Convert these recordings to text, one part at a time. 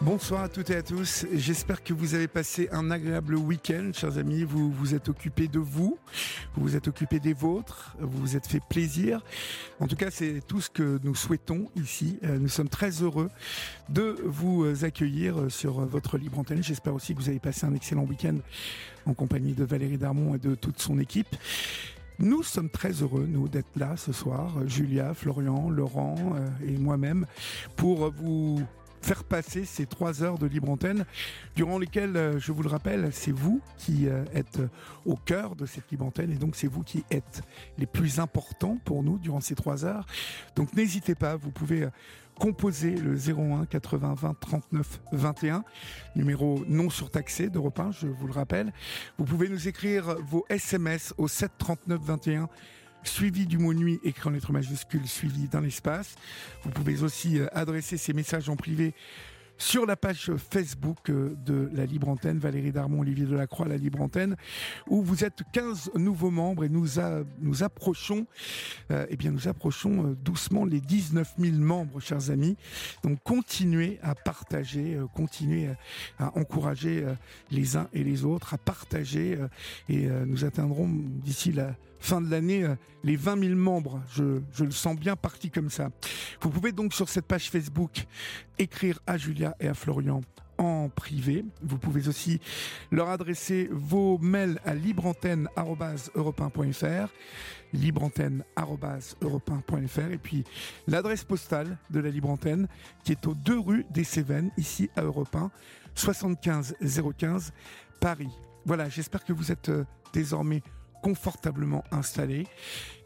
Bonsoir à toutes et à tous. J'espère que vous avez passé un agréable week-end, chers amis. Vous vous êtes occupés de vous, vous vous êtes occupés des vôtres, vous vous êtes fait plaisir. En tout cas, c'est tout ce que nous souhaitons ici. Euh, nous sommes très heureux de vous accueillir sur votre libre antenne. J'espère aussi que vous avez passé un excellent week-end en compagnie de Valérie Darmon et de toute son équipe. Nous sommes très heureux, nous, d'être là ce soir, Julia, Florian, Laurent euh, et moi-même, pour vous faire passer ces trois heures de libre antenne, durant lesquelles, euh, je vous le rappelle, c'est vous qui euh, êtes au cœur de cette libre antenne et donc c'est vous qui êtes les plus importants pour nous durant ces trois heures. Donc n'hésitez pas, vous pouvez euh, composer le 01 80 20 39 21, numéro non surtaxé d'Europe 1, je vous le rappelle. Vous pouvez nous écrire vos SMS au 7 39 21 suivi du mot nuit écrit en lettres majuscules, suivi dans l'espace. Vous pouvez aussi euh, adresser ces messages en privé sur la page Facebook euh, de la Libre Antenne, Valérie Darmon, Olivier Delacroix, la Libre Antenne, où vous êtes 15 nouveaux membres et nous, nous approchons, euh, eh bien, nous approchons doucement les 19 000 membres, chers amis. Donc, continuez à partager, continuez à encourager les uns et les autres, à partager et nous atteindrons d'ici la fin de l'année les 20 000 membres. Je, le sens bien parti comme ça. Vous pouvez donc sur cette page Facebook écrire à Julia et à Florian en privé. Vous pouvez aussi leur adresser vos mails à libreantenne.europe1.fr libreantenne.europe1.fr et puis l'adresse postale de la Libre Antenne qui est aux deux rues des Cévennes, ici à Europe 1, 75 015 Paris. Voilà, j'espère que vous êtes euh, désormais confortablement installés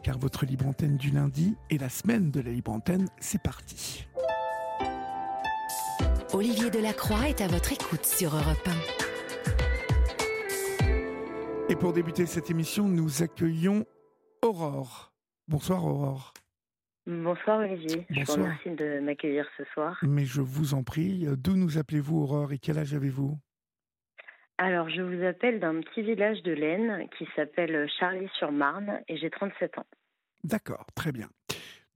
car votre Libre Antenne du lundi et la semaine de la Libre Antenne, c'est parti. Olivier Delacroix est à votre écoute sur Europe 1. Et pour débuter cette émission, nous accueillons Aurore. Bonsoir Aurore. Bonsoir Olivier, je vous remercie de m'accueillir ce soir. Mais je vous en prie, d'où nous appelez-vous Aurore et quel âge avez-vous? Alors je vous appelle d'un petit village de l'Aisne qui s'appelle Charlie-sur-Marne et j'ai 37 ans. D'accord, très bien.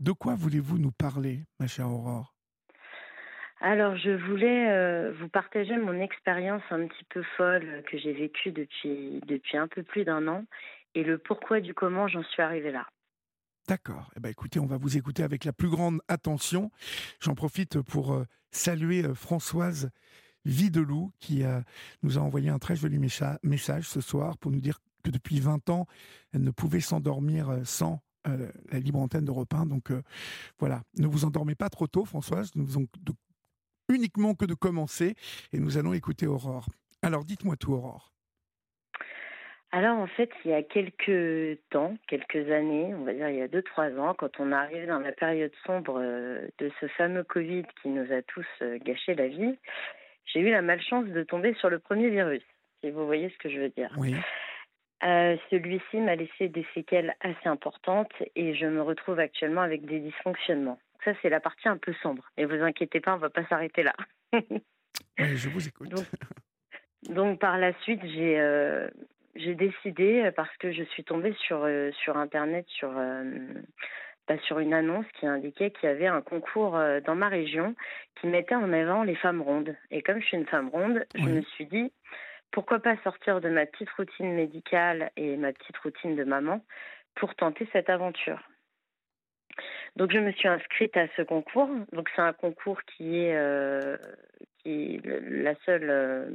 De quoi voulez-vous nous parler, ma chère Aurore? Alors, je voulais euh, vous partager mon expérience un petit peu folle que j'ai vécue depuis, depuis un peu plus d'un an et le pourquoi du comment j'en suis arrivée là. D'accord. Eh ben, écoutez, on va vous écouter avec la plus grande attention. J'en profite pour euh, saluer euh, Françoise Videloup qui nous a envoyé un très joli message ce soir pour nous dire que depuis 20 ans, elle ne pouvait s'endormir sans la libre antenne d'Europe 1. Donc voilà, ne vous endormez pas trop tôt, Françoise. Nous faisons de uniquement que de commencer et nous allons écouter Aurore. Alors dites-moi tout, Aurore. Alors en fait, il y a quelques temps, quelques années, on va dire il y a deux, trois ans, quand on arrive dans la période sombre euh, de ce fameux Covid qui nous a tous euh, gâché la vie, j'ai eu la malchance de tomber sur le premier virus, si vous voyez ce que je veux dire. Oui. Euh, celui-ci m'a laissé des séquelles assez importantes et je me retrouve actuellement avec des dysfonctionnements. Ça, c'est la partie un peu sombre. Et vous inquiétez pas, on va pas s'arrêter là. je vous écoute. Donc, par la suite, j'ai euh, j'ai décidé, parce que je suis tombée sur, euh, sur Internet, sur, bah, sur une annonce qui indiquait qu'il y avait un concours dans ma région qui mettait en avant les femmes rondes. Et comme je suis une femme ronde, je me suis dit, pourquoi pas sortir de ma petite routine médicale et ma petite routine de maman pour tenter cette aventure. Donc je me suis inscrite à ce concours. Donc c'est un concours qui est, euh, qui la seule euh,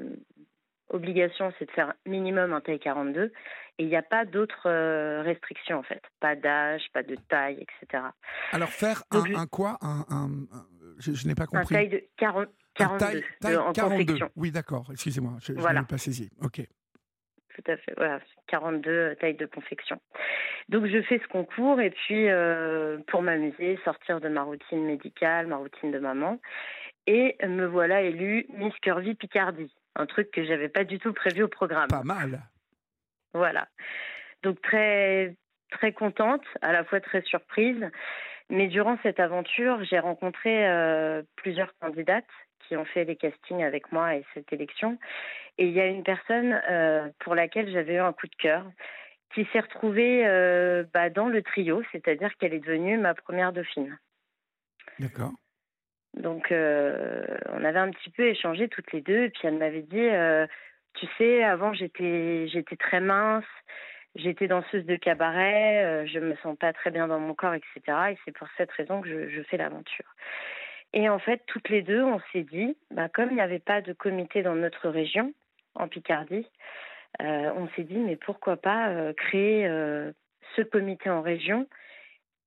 obligation, c'est de faire minimum un taille 42 et il n'y a pas d'autres euh, restrictions en fait, pas d'âge, pas de taille, etc. Alors faire un, quoi? Un, je, n'ai pas compris. Un taille de 40, 42 taille, en 42. Oui, d'accord. Excusez-moi, je n'ai pas saisi. Ok tout à fait. Voilà, 42 tailles de confection. Donc je fais ce concours et puis euh, pour m'amuser, sortir de ma routine médicale, ma routine de maman. Et me voilà élue Miss Curvy Picardie, un truc que j'avais pas du tout prévu au programme. Pas mal. Voilà. Donc très très contente, à la fois très surprise. Mais durant cette aventure, j'ai rencontré euh, plusieurs candidates qui ont fait les castings avec moi et cette élection. Et il y a une personne euh, pour laquelle j'avais eu un coup de cœur qui s'est retrouvée euh, bah, dans le trio, c'est-à-dire qu'elle est devenue ma première dauphine. D'accord. Donc, on avait un petit peu échangé toutes les deux. Et puis, elle m'avait dit, tu sais, avant, j'étais, très mince. J'étais danseuse de cabaret, je me sens pas très bien dans mon corps, etc. Et c'est pour cette raison que je, fais l'aventure. Et en fait, toutes les deux, on s'est dit, bah, comme il n'y avait pas de comité dans notre région, en Picardie, euh, on s'est dit, mais pourquoi pas euh, créer euh, ce comité en région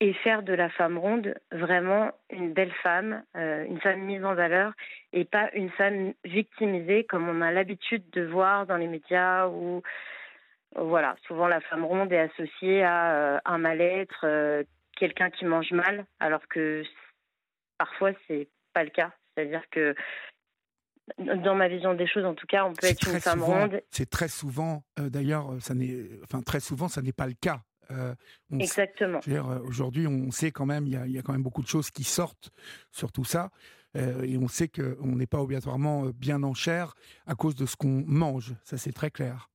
et faire de la femme ronde vraiment une belle femme, une femme mise en valeur et pas une femme victimisée comme on a l'habitude de voir dans les médias où voilà, souvent la femme ronde est associée à un mal-être, quelqu'un qui mange mal, alors que parfois c'est pas le cas. C'est-à-dire que dans ma vision des choses, en tout cas, on peut être une femme ronde. C'est très souvent, euh, d'ailleurs, ça n'est, enfin très souvent, ça n'est pas le cas. Euh, Exactement. Euh, aujourd'hui, on sait quand même, il y, a, quand même beaucoup de choses qui sortent sur tout ça, et on sait qu'on n'est pas obligatoirement bien en chair à cause de ce qu'on mange. Ça, c'est très clair.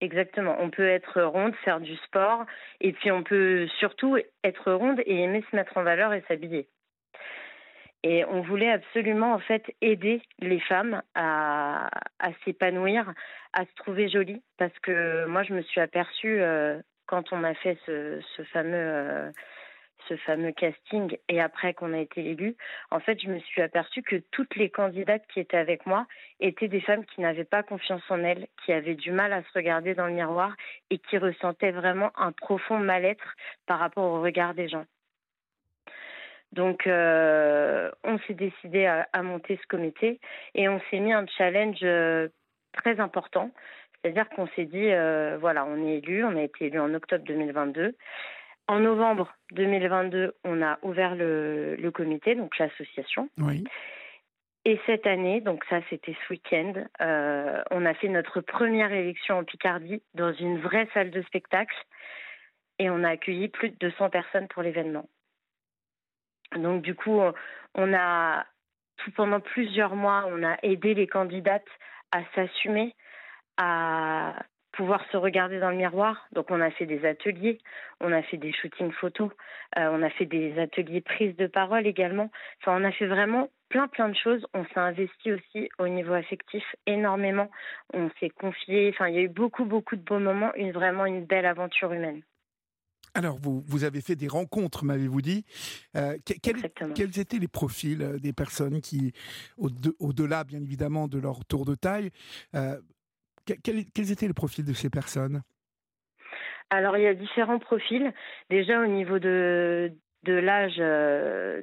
Exactement. On peut être ronde, faire du sport, et puis on peut surtout être ronde et aimer se mettre en valeur et s'habiller. Et on voulait absolument en fait aider les femmes à, à s'épanouir, à se trouver jolies, parce que moi je me suis aperçue euh, quand on a fait ce, ce fameux euh, ce fameux casting et après qu'on a été élus, en fait je me suis aperçue que toutes les candidates qui étaient avec moi étaient des femmes qui n'avaient pas confiance en elles, qui avaient du mal à se regarder dans le miroir et qui ressentaient vraiment un profond mal-être par rapport au regard des gens. Donc, euh, on s'est décidé à, monter ce comité et on s'est mis un challenge euh, très important. C'est-à-dire qu'on s'est dit, euh, voilà, on est élu, on a été élu en octobre 2022. En novembre 2022, on a ouvert le, le comité, donc l'association. Oui. Et cette année, donc ça c'était ce week-end, on a fait notre première élection en Picardie dans une vraie salle de spectacle et on a accueilli plus de 200 personnes pour l'événement. Donc du coup, on a tout pendant plusieurs mois, on a aidé les candidates à s'assumer, à pouvoir se regarder dans le miroir. Donc on a fait des ateliers, on a fait des shootings photos, euh, on a fait des ateliers prise de parole également. Enfin, on a fait vraiment plein plein de choses. On s'est investi aussi au niveau affectif énormément. On s'est confié. Enfin, il y a eu beaucoup beaucoup de beaux moments, une vraiment une belle aventure humaine. Alors, vous, vous avez fait des rencontres, m'avez-vous dit. Euh, quels étaient les profils euh, des personnes qui, au-delà, bien évidemment, de leur tour de taille, euh, quels, étaient les profils de ces personnes? Alors, il y a différents profils. Déjà, au niveau de, l'âge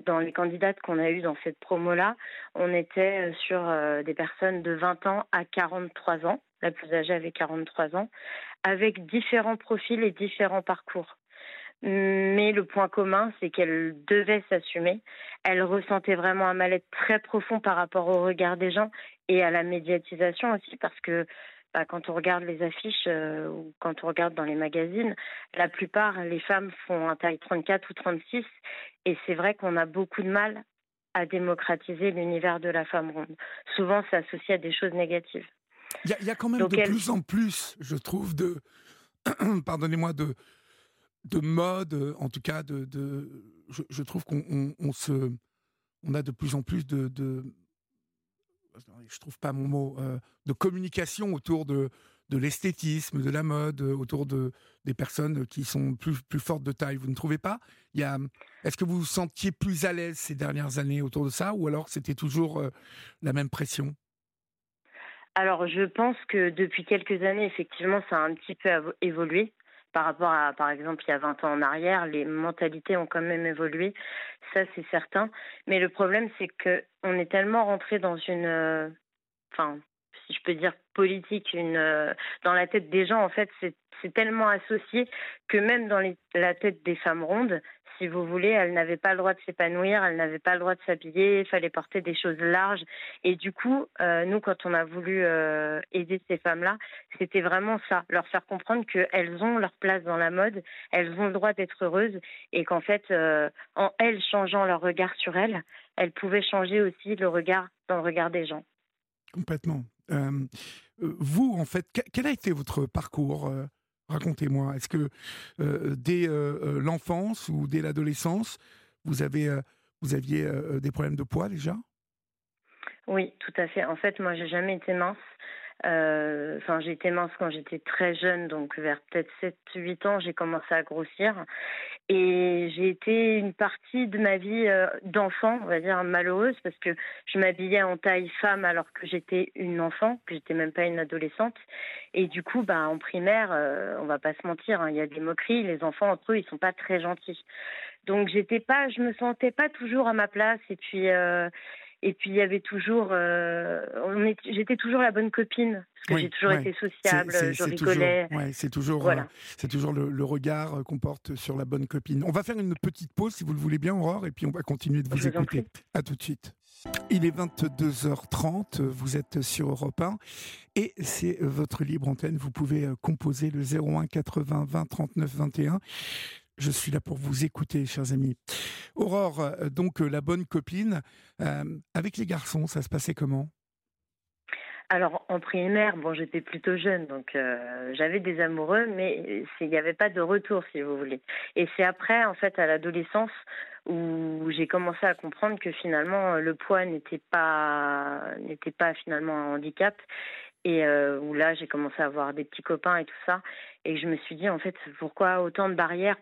dans les candidates qu'on a eues dans cette promo-là, on était sur des personnes de 20 ans à 43 ans. La plus âgée avait 43 ans, avec différents profils et différents parcours. Mais le point commun, c'est qu'elle devait s'assumer. Elle ressentait vraiment un mal-être très profond par rapport au regard des gens et à la médiatisation aussi, parce que bah, quand on regarde les affiches euh, ou quand on regarde dans les magazines, la plupart, les femmes font un taille 34 ou 36. Et c'est vrai qu'on a beaucoup de mal à démocratiser l'univers de la femme ronde. Souvent, c'est associé à des choses négatives. Il y, a quand même de plus en plus, je trouve, de, pardonnez-moi, de, de mode, euh, en tout cas, de, je, trouve qu'on on, se, on a de plus en plus de, de je trouve pas mon mot, euh, de communication autour de, de l'esthétisme, de la mode, euh, autour de des personnes qui sont plus plus fortes de taille. Vous ne trouvez pas? Est-ce que vous vous sentiez plus à l'aise ces dernières années autour de ça, ou alors c'était toujours la même pression? Alors, je pense que depuis quelques années, effectivement, ça a un petit peu évolué par rapport à, par exemple, il y a 20 ans en arrière, les mentalités ont quand même évolué, ça c'est certain. Mais le problème, c'est que on est tellement rentré dans une, euh, si je peux dire politique, euh, dans la tête des gens, en fait, c'est tellement associé que même dans la tête des femmes rondes, si vous voulez, elle n'avait pas le droit de s'épanouir, elle n'avait pas le droit de s'habiller, il fallait porter des choses larges. Et du coup, euh, nous, quand on a voulu euh, aider ces femmes-là, c'était vraiment ça, leur faire comprendre qu'elles ont leur place dans la mode, elles ont le droit d'être heureuses et qu'en fait, en elles changeant leur regard sur elles, elles pouvaient changer aussi le regard dans le regard des gens. Complètement. Vous, en fait, quel a été votre parcours Racontez-moi, est-ce que dès l'enfance ou dès l'adolescence, vous avez Vous aviez des problèmes de poids déjà? Oui, tout à fait. En fait, moi, j'ai jamais été mince. Euh, enfin, été mince quand j'étais très jeune, donc vers peut-être 7-8 ans, j'ai commencé à grossir. Et j'ai été une partie de ma vie euh, d'enfant, on va dire malheureuse, parce que je m'habillais en taille femme alors que j'étais une enfant, que j'étais même pas une adolescente. Et du coup, bah, en primaire, euh, on va pas se mentir, hein, il y a des moqueries. Les enfants entre eux, ils sont pas très gentils. Donc j'étais pas, je me sentais pas toujours à ma place. Et puis et puis il y avait toujours, euh, j'étais toujours la bonne copine parce que j'ai toujours été sociable, je rigolais. c'est toujours, voilà. Euh, c'est toujours le, regard qu'on porte sur la bonne copine. On va faire une petite pause si vous le voulez bien, Aurore, et puis on va continuer de vous écouter. À tout de suite. Il est 22h30, vous êtes sur Europe 1 et c'est votre libre antenne. Vous pouvez euh, composer le 01 80 20 39 21. Je suis là pour vous écouter, chers amis. Aurore, euh, donc euh, la bonne copine, euh, avec les garçons, ça se passait comment? Alors en primaire, bon, j'étais plutôt jeune, donc j'avais des amoureux, mais il n'y avait pas de retour, si vous voulez. Et c'est après, en fait, à l'adolescence, où j'ai commencé à comprendre que finalement le poids n'était pas n'était pas finalement un handicap et euh, où là j'ai commencé à avoir des petits copains et tout ça. Et je me suis dit en fait pourquoi autant de barrières?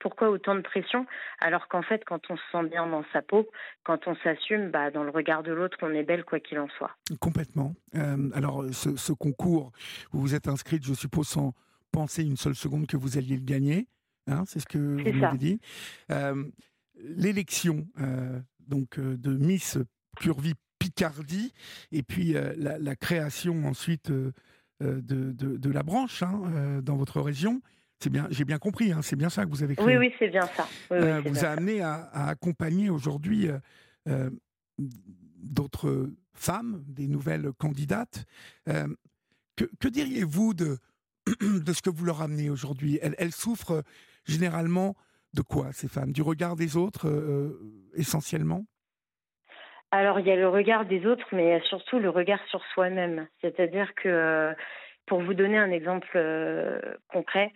Pourquoi autant de pression? Alors qu'en fait quand on se sent bien dans sa peau quand on s'assume bah, dans le regard de l'autre on est belle quoi qu'il en soit. Complètement. Euh, alors ce, concours vous vous êtes inscrite je suppose sans penser une seule seconde que vous alliez le gagner hein, c'est ce que vous m'avez dit. Euh, l'élection donc de Miss Curvy Picardie, et puis euh, la, création ensuite euh, euh, de, de, la branche hein, dans votre région. C'est bien, j'ai bien compris, hein, c'est bien ça que vous avez créé. Oui, oui, c'est bien ça. vous a amené à, accompagner aujourd'hui d'autres femmes, des nouvelles candidates. que, que diriez-vous de, de ce que vous leur amenez aujourd'hui? Elles, elles, souffrent généralement de quoi, ces femmes? Du regard des autres, essentiellement? Alors, il y a le regard des autres, mais surtout le regard sur soi-même. C'est-à-dire que, euh, pour vous donner un exemple euh, concret,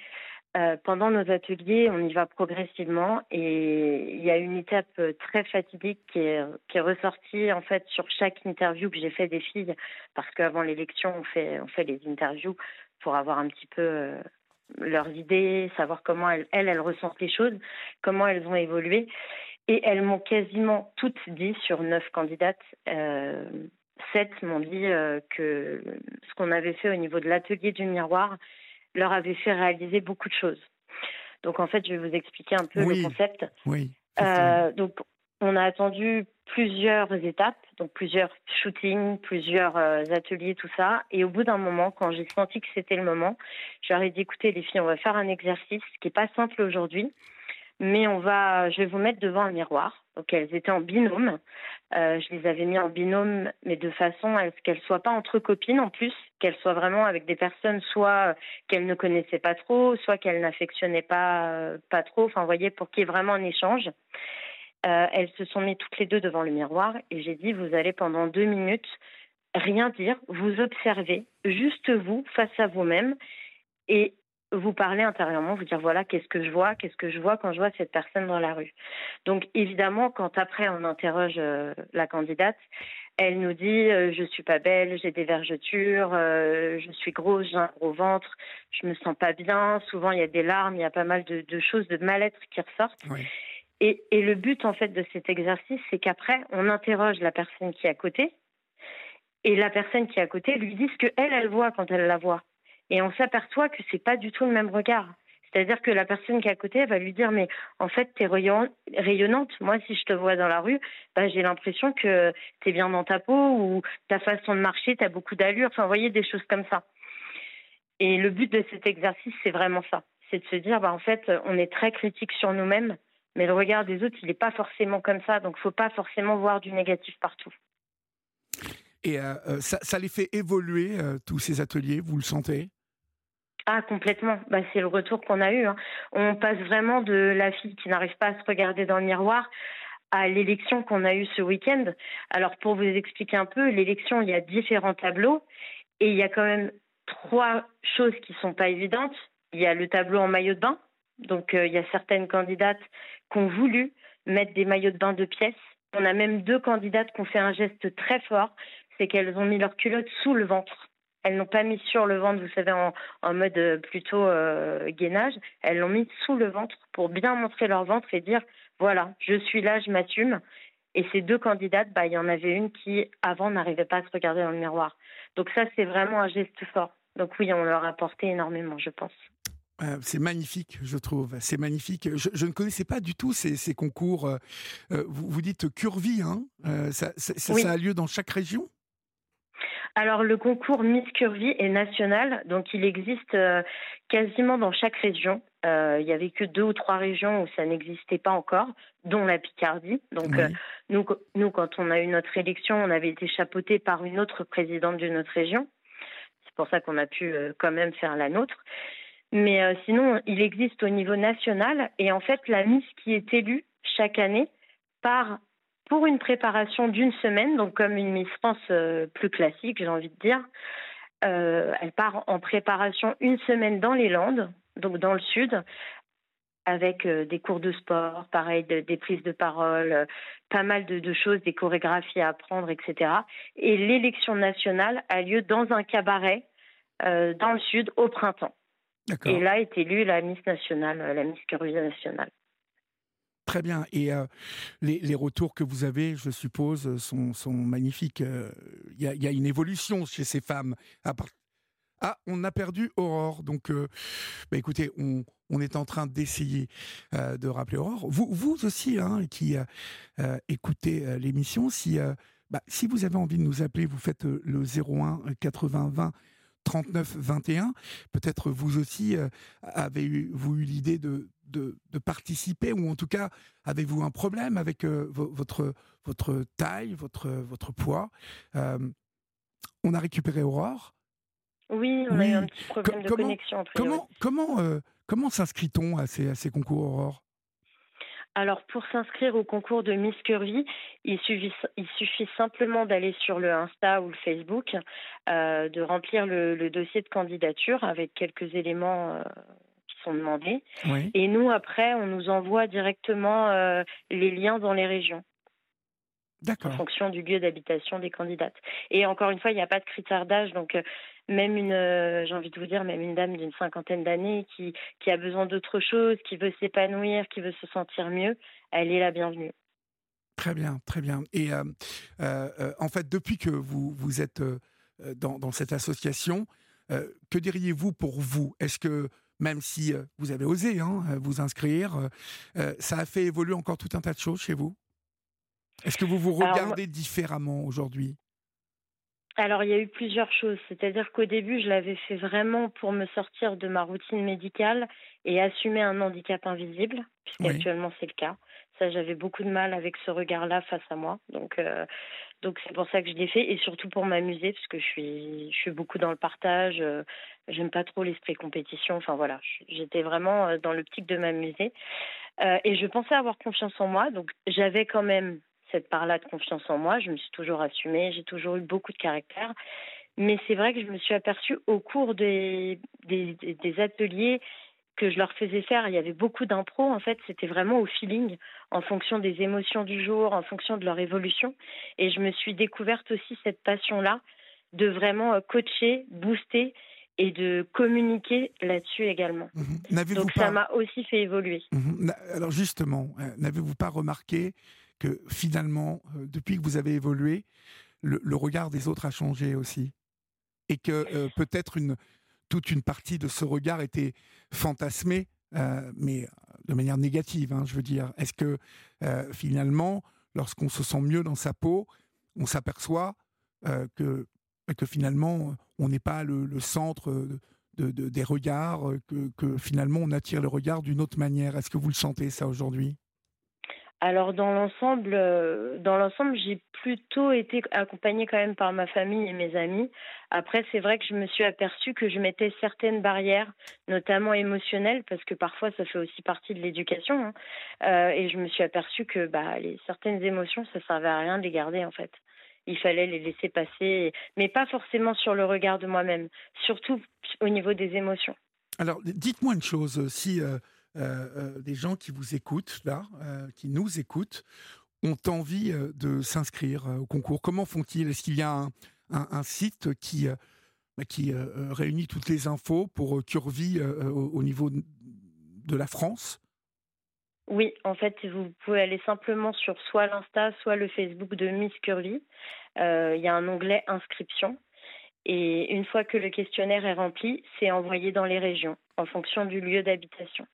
euh, pendant nos ateliers, on y va progressivement et il y a une étape très fatidique qui est, ressortie en fait sur chaque interview que j'ai fait des filles, parce qu'avant l'élection, on fait, on fait les interviews pour avoir un petit peu leurs idées, savoir comment elles, elles ressentent les choses, comment elles ont évolué. Et elles m'ont quasiment toutes dit, sur neuf candidates, euh, sept m'ont dit euh, que ce qu'on avait fait au niveau de l'atelier du miroir leur avait fait réaliser beaucoup de choses. Donc en fait, je vais vous expliquer un peu le concept. Oui. Euh, donc on a attendu plusieurs étapes, donc plusieurs shootings, plusieurs ateliers, tout ça. Et au bout d'un moment, quand j'ai senti que c'était le moment, je leur ai dit écoutez les filles, on va faire un exercice qui n'est pas simple aujourd'hui mais on va, je vais vous mettre devant un miroir. Donc elles étaient en binôme. Euh, je les avais mis en binôme, mais de façon à ce qu'elles soient pas entre copines en plus, qu'elles soient vraiment avec des personnes soit qu'elles ne connaissaient pas trop, soit qu'elles n'affectionnaient pas pas trop. Enfin, vous voyez, pour qu'il y ait vraiment un échange. Euh, elles se sont mises toutes les deux devant le miroir et j'ai dit vous allez pendant deux minutes rien dire, vous observez, juste vous face à vous-même et vous parler intérieurement, vous dire voilà qu'est-ce que je vois, qu'est-ce que je vois quand je vois cette personne dans la rue. Donc évidemment, quand après on interroge euh, la candidate, elle nous dit euh, je suis pas belle, j'ai des vergetures, euh, je suis grosse, j'ai un gros ventre, je me sens pas bien. Souvent il y a des larmes, il y a pas mal de, de choses de mal-être qui ressortent. Et, et le but en fait de cet exercice, c'est qu'après on interroge la personne qui est à côté et la personne qui est à côté lui dit ce que elle elle voit quand elle la voit et on s'aperçoit que c'est pas du tout le même regard. C'est-à-dire que la personne qui est à côté elle va lui dire mais en fait tu es rayonnante. Moi si je te vois dans la rue, bah, j'ai l'impression que tu es bien dans ta peau ou ta façon de marcher, tu as beaucoup d'allure. Enfin, vous voyez des choses comme ça. Et le but de cet exercice, c'est vraiment ça. C'est de se dire bah en fait, on est très critique sur nous-mêmes, mais le regard des autres, il n'est pas forcément comme ça. Donc, faut pas forcément voir du négatif partout. Et euh, euh, ça, les fait évoluer, euh, tous ces ateliers, vous le sentez? Ah, complètement. Bah, c'est le retour qu'on a eu. Hein. On passe vraiment de la fille qui n'arrive pas à se regarder dans le miroir à l'élection qu'on a eue ce week-end. Alors, pour vous expliquer un peu, l'élection, il y a différents tableaux et il y a quand même trois choses qui sont pas évidentes. Il y a le tableau en maillot de bain. Donc, euh, il y a certaines candidates qui ont voulu mettre des maillots de bain de pièces. On a même deux candidates qui ont fait un geste très fort, c'est qu'elles ont mis leur culotte sous le ventre. Elles n'ont pas mis sur le ventre, vous savez, en, mode euh, plutôt euh, gainage. Elles l'ont mis sous le ventre pour bien montrer leur ventre et dire voilà, je suis là, je m'assume. Et ces deux candidates, bah, il y en avait une qui, avant, n'arrivait pas à se regarder dans le miroir. Donc ça, c'est vraiment un geste fort. Donc oui, on leur a apporté énormément, je pense. Euh, c'est magnifique, je trouve. C'est magnifique. Je, ne connaissais pas du tout ces, concours. Euh, vous, dites Curvy, hein ça, a lieu dans chaque région? Alors le concours Miss Curvy est national, donc il existe quasiment dans chaque région. il n'y avait que deux ou trois régions où ça n'existait pas encore, dont la Picardie. Donc nous, nous, quand on a eu notre élection, on avait été chapeauté par une autre présidente d'une autre région. C'est pour ça qu'on a pu quand même faire la nôtre. Mais euh, sinon, il existe au niveau national et en fait, la Miss qui est élue chaque année part pour une préparation d'une semaine, donc comme une Miss France euh, plus classique, j'ai envie de dire. Euh, elle part en préparation une semaine dans les Landes, donc dans le sud, avec des cours de sport, pareil, des prises de parole, pas mal de, de, choses, des chorégraphies à apprendre, etc. Et l'élection nationale a lieu dans un cabaret dans le sud au printemps. Et là est élue la Miss nationale, euh, la Miss Curvy nationale. Très bien. Et euh, les, retours que vous avez, je suppose, sont, sont magnifiques. Euh, il y, a une évolution chez ces femmes. Ah, on a perdu Aurore. Donc, bah, écoutez, on, est en train d'essayer de rappeler Aurore. Vous, vous aussi, hein, qui écoutez l'émission, si, bah, si vous avez envie de nous appeler, vous faites le 01 80 20 39 21. Peut-être vous aussi euh, avez-vous eu l'idée de, de, participer ou en tout cas avez-vous un problème avec euh, votre, votre taille, votre, votre poids euh, On a récupéré Aurore. Oui, on a eu un petit problème de connexion. comment, comment, comment s'inscrit-on à ces, à ces concours Aurore? Alors pour s'inscrire au concours de Miss Curvy, il suffit, il suffit simplement d'aller sur le Insta ou le Facebook, euh, de remplir le, dossier de candidature avec quelques éléments euh, sont demandés. Et nous, après, on nous envoie directement euh, les liens dans les régions. En fonction du lieu d'habitation des candidates. Et encore une fois, il n'y a pas de critère d'âge, donc même une, euh, j'ai envie de vous dire, même une dame d'une cinquantaine d'années qui, qui a besoin d'autre chose, qui veut s'épanouir, qui veut se sentir mieux, elle est la bienvenue. Très bien, très bien. Et euh, euh, en fait, depuis que vous, vous êtes dans, dans, cette association, que diriez-vous pour vous? Est-ce que même si vous avez osé hein, vous inscrire, ça a fait évoluer encore tout un tas de choses chez vous? Est-ce que vous vous regardez différemment aujourd'hui? Alors, il y a eu plusieurs choses. C'est-à-dire qu'au début, je l'avais fait vraiment pour me sortir de ma routine médicale et assumer un handicap invisible, puisqu'actuellement c'est le cas. Ça, j'avais beaucoup de mal avec ce regard-là face à moi. Donc, euh, donc c'est pour ça que je l'ai fait et surtout pour m'amuser, parce que je suis, je suis beaucoup dans le partage. Euh, j'aime pas trop l'esprit compétition. Enfin voilà, j'étais vraiment euh, dans l'optique de m'amuser. et je pensais avoir confiance en moi, donc j'avais quand même cette part-là de confiance en moi. Je me suis toujours assumée, j'ai toujours eu beaucoup de caractère. Mais c'est vrai que je me suis aperçue au cours des, des, ateliers que je leur faisais faire, il y avait beaucoup d'impro. En fait, c'était vraiment au feeling, en fonction des émotions du jour, en fonction de leur évolution. Et je me suis découverte aussi cette passion-là de vraiment euh, coacher, booster et de communiquer là-dessus également. Mhm. Donc ça m'a aussi fait évoluer. Mhm. Alors justement, euh, n'avez-vous pas remarqué que finalement, euh, depuis que vous avez évolué, le, regard des autres a changé aussi? Et que euh, peut-être une, toute une partie de ce regard était fantasmée, euh, mais de manière négative, hein, je veux dire. Est-ce que finalement, lorsqu'on se sent mieux dans sa peau, on s'aperçoit que, que finalement, on n'est pas le, centre de, des regards, que finalement, on attire le regard d'une autre manière? Est-ce que vous le sentez ça aujourd'hui? Alors dans l'ensemble, euh, dans l'ensemble, j'ai plutôt été accompagnée quand même par ma famille et mes amis. Après, c'est vrai que je me suis aperçue que je mettais certaines barrières, notamment émotionnelles, parce que parfois ça fait aussi partie de l'éducation. Hein. Euh, et je me suis aperçue que bah, certaines émotions, ça servait à rien de les garder en fait. Il fallait les laisser passer, mais pas forcément sur le regard de moi-même, surtout au niveau des émotions. Alors, dites-moi une chose, si euh, des gens qui vous écoutent là, qui nous écoutent, ont envie de s'inscrire au concours Comment font-ils? Est-ce qu'il y a un, site qui bah, réunit toutes les infos pour Curvy au, niveau de la France? Oui, en fait, vous pouvez aller simplement sur soit l'Insta, soit le Facebook de Miss Curvy. Euh, il y a un onglet inscription. Et une fois que le questionnaire est rempli, c'est envoyé dans les régions en fonction du lieu d'habitation.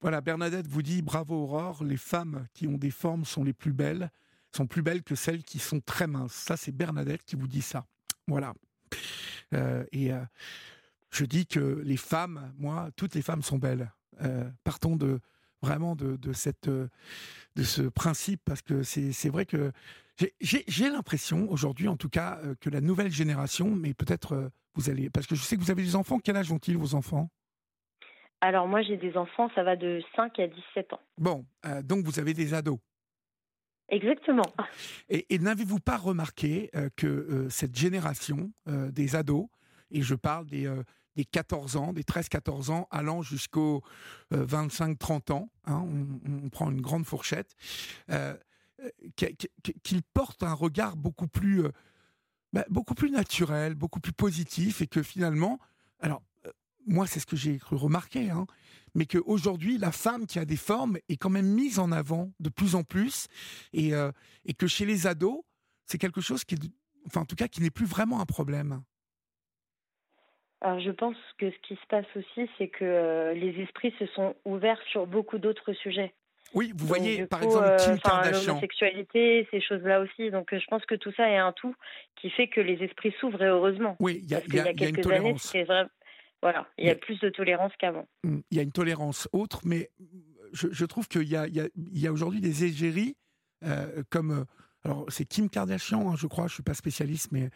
Voilà, Bernadette vous dit bravo Aurore, les femmes qui ont des formes sont les plus belles, sont plus belles que celles qui sont très minces. Ça, c'est Bernadette qui vous dit ça. Voilà. Euh, et euh, je dis que les femmes, moi, toutes les femmes sont belles. partons de, vraiment de, cette, euh, de ce principe, parce que c'est vrai que j'ai l'impression aujourd'hui, en tout cas, euh, que la nouvelle génération, mais peut-être euh, vous allez, parce que je sais que vous avez des enfants, quel âge ont-ils vos enfants? Alors moi j'ai des enfants, ça va de 5 à 17 ans. Bon, donc vous avez des ados Exactement. Et, et n'avez-vous pas remarqué que cette génération des ados, et je parle des, des 14 ans, des 13-14 ans, allant jusqu'aux 25-30 euh, ans, hein, on, prend une grande fourchette, euh, euh qu'ils portent un regard beaucoup plus, euh, bah, beaucoup plus naturel, beaucoup plus positif, et que finalement, alors moi c'est ce que j'ai cru remarquer, hein, mais qu'aujourd'hui la femme qui a des formes est quand même mise en avant de plus en plus, et, et que chez les ados, c'est quelque chose qui, enfin en tout cas, qui n'est plus vraiment un problème. Alors je pense que ce qui se passe aussi, c'est que euh, les esprits se sont ouverts sur beaucoup d'autres sujets. Oui, vous voyez par exemple euh, Kim Kardashian. L'homosexualité, ces choses-là aussi. Donc euh, je pense que tout ça est un tout qui fait que les esprits s'ouvrent et heureusement. Oui, il y a, y a, quelques une années, vrai. Voilà, il y a plus de tolérance qu'avant. Hum, il y a une tolérance autre, mais je, je trouve qu'il y a, aujourd'hui des égéries comme. alors, c'est Kim Kardashian, hein, je crois, je ne suis pas spécialiste, mais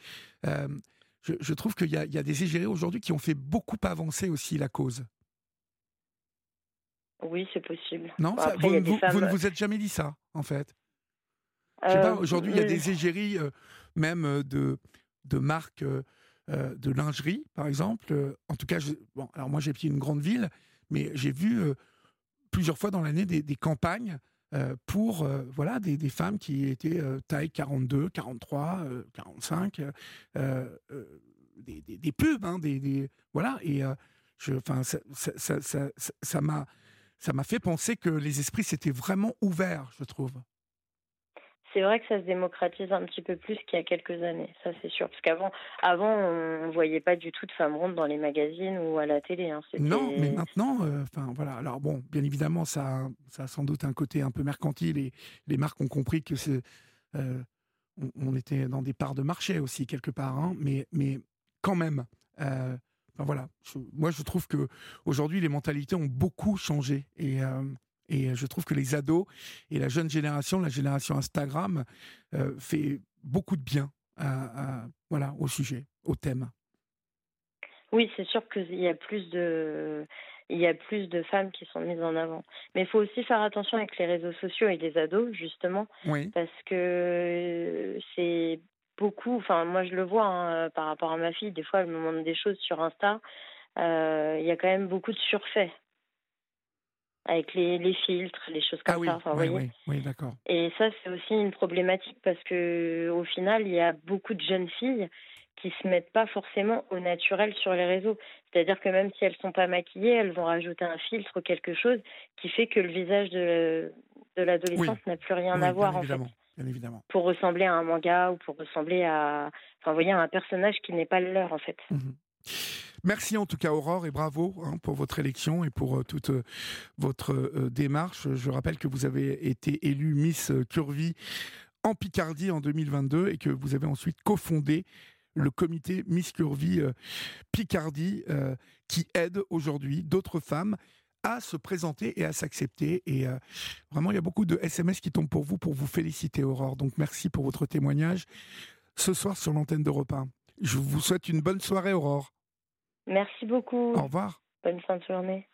je, trouve qu'il y, a des égérés aujourd'hui qui ont fait beaucoup avancer aussi la cause. Oui, c'est possible. Non, vous, ne vous êtes jamais dit ça, en fait. Euh, aujourd'hui, il y a des égéries, euh, même euh, de, de marques de lingerie, par exemple. En tout cas, bon, alors moi, j'ai pied une grande ville, mais j'ai vu plusieurs fois dans l'année des, campagnes pour voilà des, femmes qui étaient taille 42, 43, 45, des, des, pubs, hein, des, voilà et enfin ça ça, ça, ça m'a fait penser que les esprits s'étaient vraiment ouverts, je trouve c'est vrai que ça se démocratise un petit peu plus qu'il y a quelques années, ça c'est sûr. Parce qu'avant, avant, on voyait pas du tout de femmes rondes dans les magazines ou à la télé. Hein. Non, mais maintenant, euh, enfin voilà. Alors bon, bien évidemment, ça, ça a sans doute un côté un peu mercantile et les marques ont compris que euh, on, était dans des parts de marché aussi quelque part. Hein. mais, mais quand même. Euh, voilà, moi je trouve que aujourd'hui les mentalités ont beaucoup changé et je trouve que les ados et la jeune génération, la génération Instagram, euh, fait beaucoup de bien à, voilà, au sujet, au thème. Oui, c'est sûr qu'il y a plus de il y a plus de femmes qui sont mises en avant. Mais il faut aussi faire attention avec les réseaux sociaux et les ados, justement, parce que c'est beaucoup, enfin moi je le vois hein, par rapport à ma fille, des fois elle me montre des choses sur Insta, euh, il y a quand même beaucoup de surfaits avec les, les, filtres, les choses comme ah ça. oui, oui, oui, d'accord. Et ça, c'est aussi une problématique parce que au final, il y a beaucoup de jeunes filles qui se mettent pas forcément au naturel sur les réseaux. C'est-à-dire que même si elles sont pas maquillées, elles vont rajouter un filtre ou quelque chose qui fait que le visage de, de l'adolescence n'a plus rien à voir en fait. Bien évidemment. Pour ressembler à un manga ou pour ressembler à, enfin, vous voyez, un personnage qui n'est pas le leur en fait. Mmh Merci en tout cas Aurore et bravo hein, pour votre élection et pour euh, toute euh, votre euh, démarche. Je rappelle que vous avez été élue Miss Curvy en Picardie en 2022 et que vous avez ensuite cofondé le comité Miss Curvy Picardie qui aide aujourd'hui d'autres femmes à se présenter et à s'accepter. Et vraiment, il y a beaucoup de SMS qui tombent pour vous pour vous féliciter, Aurore. Donc merci pour votre témoignage ce soir sur l'antenne d'Europe 1. Je vous souhaite une bonne soirée, Aurore. Merci beaucoup. Au revoir. Bonne fin de journée.